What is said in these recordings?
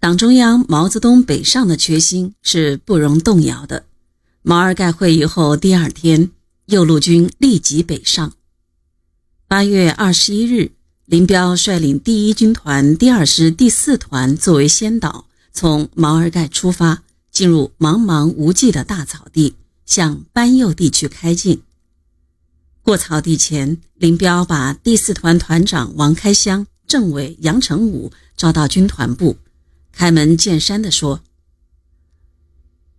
党中央毛泽东北上的决心是不容动摇的。毛尔盖会议后第二天，右路军立即北上。八月二十一日，林彪率领第一军团第二师第四团作为先导，从毛尔盖出发，进入茫茫无际的大草地，向班右地区开进。过草地前，林彪把第四团团长王开湘、政委杨成武招到军团部，开门见山地说。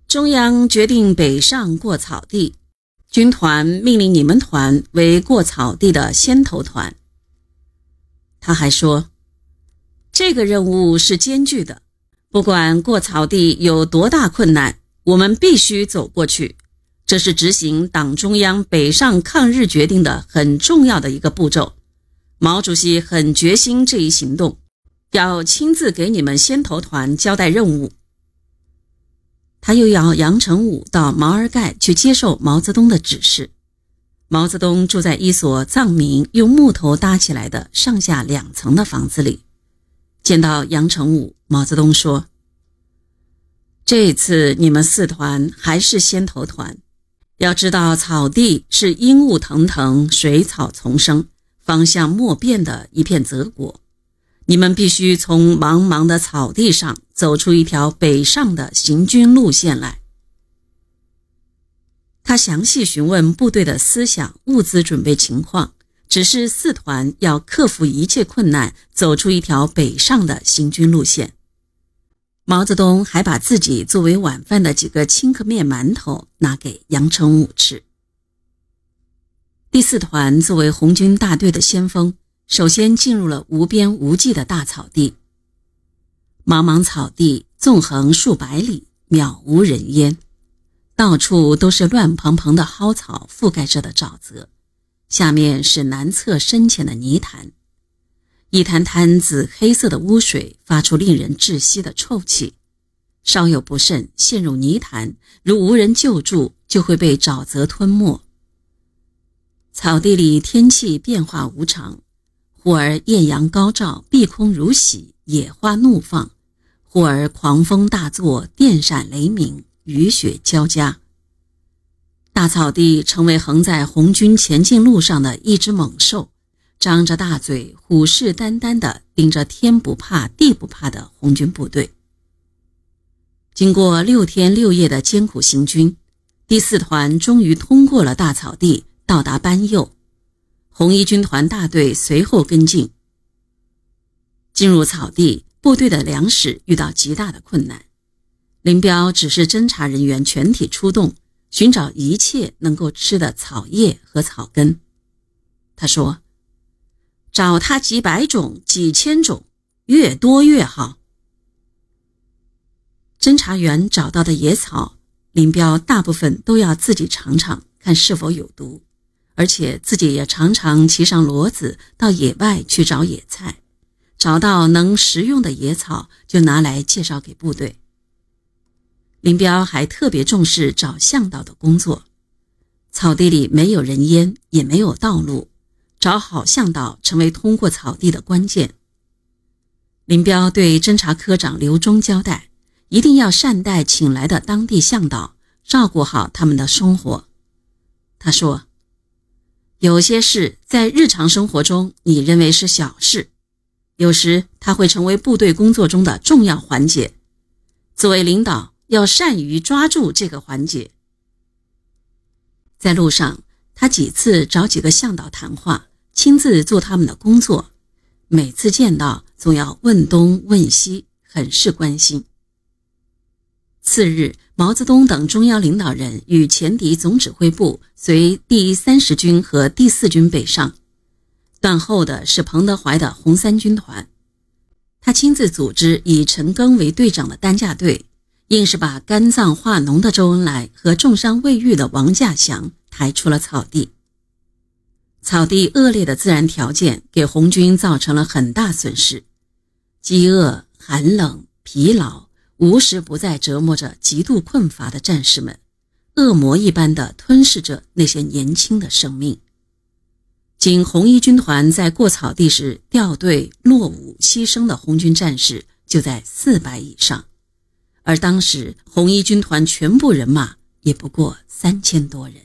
中央决定北上过草地，军团命令你们团为过草地的先头团。他还说，这个任务是艰巨的，不管过草地有多大困难，我们必须走过去。这是执行党中央北上抗日决定的很重要的一个步骤。毛主席很决心这一行动，要亲自给你们先头团交代任务。他又要杨成武到毛尔盖去接受毛泽东的指示。毛泽东住在一所藏民用木头搭起来的上下两层的房子里。见到杨成武，毛泽东说：“这次你们四团还是先头团，要知道草地是阴雾腾腾、水草丛生、方向莫辨的一片泽国。”你们必须从茫茫的草地上走出一条北上的行军路线来。他详细询问部队的思想、物资准备情况，指示四团要克服一切困难，走出一条北上的行军路线。毛泽东还把自己作为晚饭的几个青稞面馒头拿给杨成武吃。第四团作为红军大队的先锋。首先进入了无边无际的大草地。茫茫草地纵横数百里，渺无人烟，到处都是乱蓬蓬的蒿草覆盖着的沼泽，下面是南侧深浅的泥潭，一滩滩紫黑色的污水发出令人窒息的臭气，稍有不慎陷入泥潭，如无人救助，就会被沼泽吞没。草地里天气变化无常。忽而艳阳高照，碧空如洗，野花怒放；忽而狂风大作，电闪雷鸣，雨雪交加。大草地成为横在红军前进路上的一只猛兽，张着大嘴，虎视眈眈地盯着天不怕地不怕的红军部队。经过六天六夜的艰苦行军，第四团终于通过了大草地，到达班右。红一军团大队随后跟进。进入草地，部队的粮食遇到极大的困难。林彪指示侦察人员全体出动，寻找一切能够吃的草叶和草根。他说：“找他几百种、几千种，越多越好。”侦察员找到的野草，林彪大部分都要自己尝尝，看是否有毒。而且自己也常常骑上骡子到野外去找野菜，找到能食用的野草就拿来介绍给部队。林彪还特别重视找向导的工作，草地里没有人烟，也没有道路，找好向导成为通过草地的关键。林彪对侦察科长刘忠交代，一定要善待请来的当地向导，照顾好他们的生活。他说。有些事在日常生活中你认为是小事，有时它会成为部队工作中的重要环节。作为领导，要善于抓住这个环节。在路上，他几次找几个向导谈话，亲自做他们的工作。每次见到，总要问东问西，很是关心。次日。毛泽东等中央领导人与前敌总指挥部随第三十军和第四军北上，断后的是彭德怀的红三军团。他亲自组织以陈赓为队长的担架队，硬是把肝脏化脓的周恩来和重伤未愈的王稼祥抬出了草地。草地恶劣的自然条件给红军造成了很大损失，饥饿、寒冷、疲劳。无时不在折磨着极度困乏的战士们，恶魔一般的吞噬着那些年轻的生命。仅红一军团在过草地时掉队落伍牺牲的红军战士就在四百以上，而当时红一军团全部人马也不过三千多人。